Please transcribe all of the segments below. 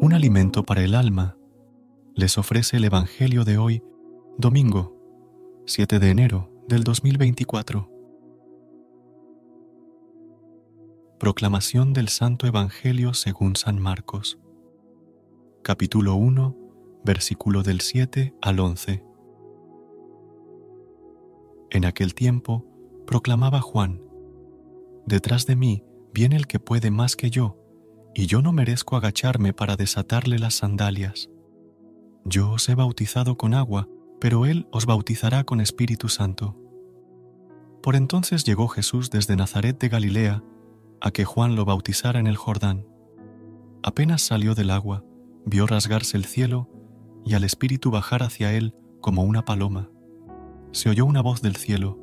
Un alimento para el alma, les ofrece el Evangelio de hoy, domingo 7 de enero del 2024. Proclamación del Santo Evangelio según San Marcos, capítulo 1, versículo del 7 al 11. En aquel tiempo proclamaba Juan, Detrás de mí viene el que puede más que yo, y yo no merezco agacharme para desatarle las sandalias. Yo os he bautizado con agua, pero Él os bautizará con Espíritu Santo. Por entonces llegó Jesús desde Nazaret de Galilea a que Juan lo bautizara en el Jordán. Apenas salió del agua, vio rasgarse el cielo y al Espíritu bajar hacia él como una paloma. Se oyó una voz del cielo,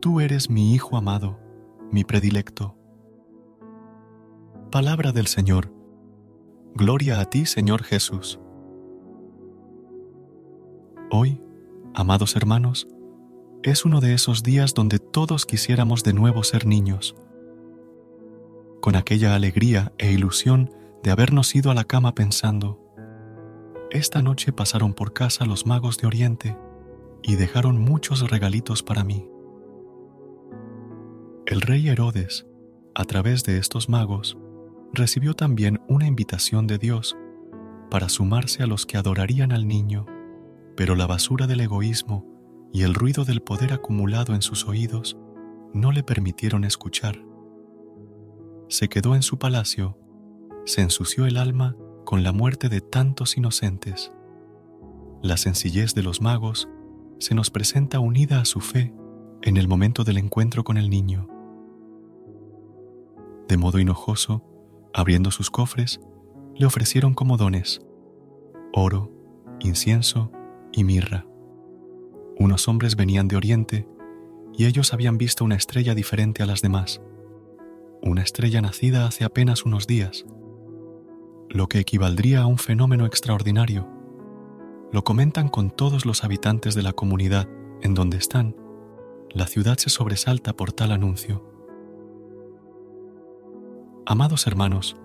Tú eres mi Hijo amado, mi predilecto Palabra del Señor. Gloria a ti, Señor Jesús. Hoy, amados hermanos, es uno de esos días donde todos quisiéramos de nuevo ser niños, con aquella alegría e ilusión de habernos ido a la cama pensando, esta noche pasaron por casa los magos de Oriente y dejaron muchos regalitos para mí. El rey Herodes, a través de estos magos, recibió también una invitación de Dios para sumarse a los que adorarían al niño, pero la basura del egoísmo y el ruido del poder acumulado en sus oídos no le permitieron escuchar. Se quedó en su palacio, se ensució el alma con la muerte de tantos inocentes. La sencillez de los magos se nos presenta unida a su fe en el momento del encuentro con el niño. De modo enojoso, Abriendo sus cofres, le ofrecieron como dones oro, incienso y mirra. Unos hombres venían de Oriente y ellos habían visto una estrella diferente a las demás, una estrella nacida hace apenas unos días, lo que equivaldría a un fenómeno extraordinario. Lo comentan con todos los habitantes de la comunidad en donde están. La ciudad se sobresalta por tal anuncio. Amados hermanos,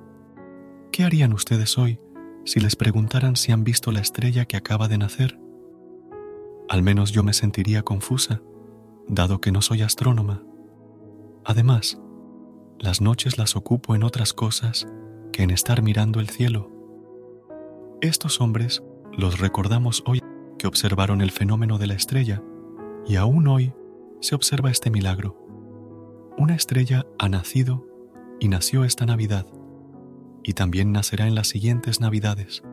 ¿qué harían ustedes hoy si les preguntaran si han visto la estrella que acaba de nacer? Al menos yo me sentiría confusa, dado que no soy astrónoma. Además, las noches las ocupo en otras cosas que en estar mirando el cielo. Estos hombres los recordamos hoy que observaron el fenómeno de la estrella y aún hoy se observa este milagro. Una estrella ha nacido y nació esta Navidad, y también nacerá en las siguientes Navidades.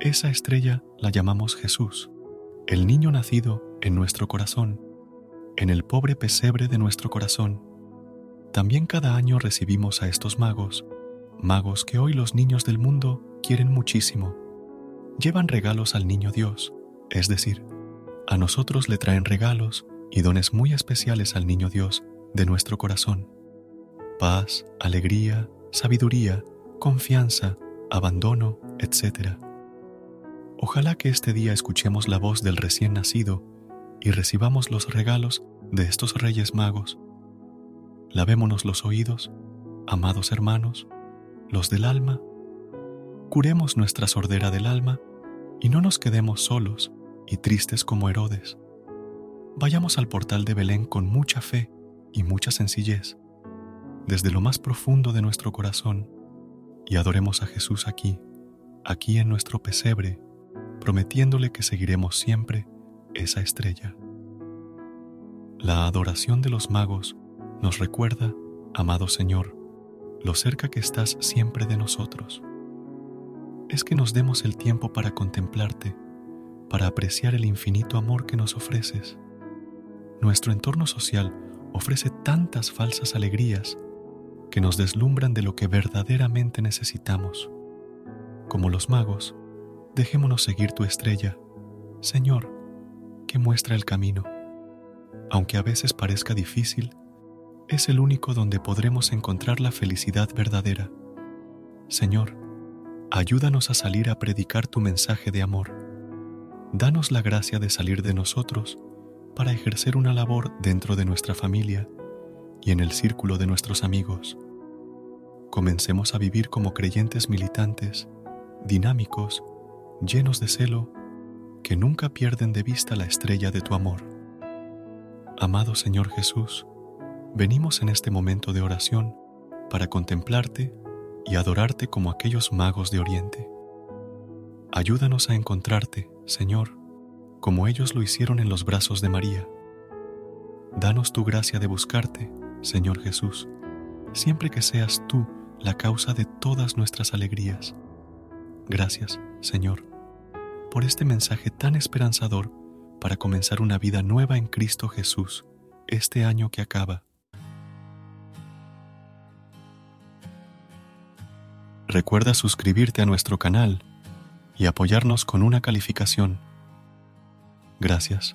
Esa estrella la llamamos Jesús, el niño nacido en nuestro corazón, en el pobre pesebre de nuestro corazón. También cada año recibimos a estos magos, magos que hoy los niños del mundo quieren muchísimo. Llevan regalos al niño Dios, es decir, a nosotros le traen regalos y dones muy especiales al niño Dios de nuestro corazón paz, alegría, sabiduría, confianza, abandono, etc. Ojalá que este día escuchemos la voz del recién nacido y recibamos los regalos de estos reyes magos. Lavémonos los oídos, amados hermanos, los del alma. Curemos nuestra sordera del alma y no nos quedemos solos y tristes como Herodes. Vayamos al portal de Belén con mucha fe y mucha sencillez desde lo más profundo de nuestro corazón y adoremos a Jesús aquí, aquí en nuestro pesebre, prometiéndole que seguiremos siempre esa estrella. La adoración de los magos nos recuerda, amado Señor, lo cerca que estás siempre de nosotros. Es que nos demos el tiempo para contemplarte, para apreciar el infinito amor que nos ofreces. Nuestro entorno social ofrece tantas falsas alegrías que nos deslumbran de lo que verdaderamente necesitamos. Como los magos, dejémonos seguir tu estrella, Señor, que muestra el camino. Aunque a veces parezca difícil, es el único donde podremos encontrar la felicidad verdadera. Señor, ayúdanos a salir a predicar tu mensaje de amor. Danos la gracia de salir de nosotros para ejercer una labor dentro de nuestra familia y en el círculo de nuestros amigos. Comencemos a vivir como creyentes militantes, dinámicos, llenos de celo, que nunca pierden de vista la estrella de tu amor. Amado Señor Jesús, venimos en este momento de oración para contemplarte y adorarte como aquellos magos de Oriente. Ayúdanos a encontrarte, Señor, como ellos lo hicieron en los brazos de María. Danos tu gracia de buscarte, Señor Jesús, siempre que seas tú la causa de todas nuestras alegrías. Gracias, Señor, por este mensaje tan esperanzador para comenzar una vida nueva en Cristo Jesús este año que acaba. Recuerda suscribirte a nuestro canal y apoyarnos con una calificación. Gracias.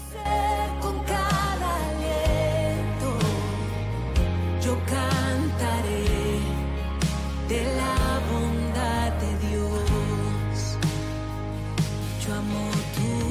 kamu tuh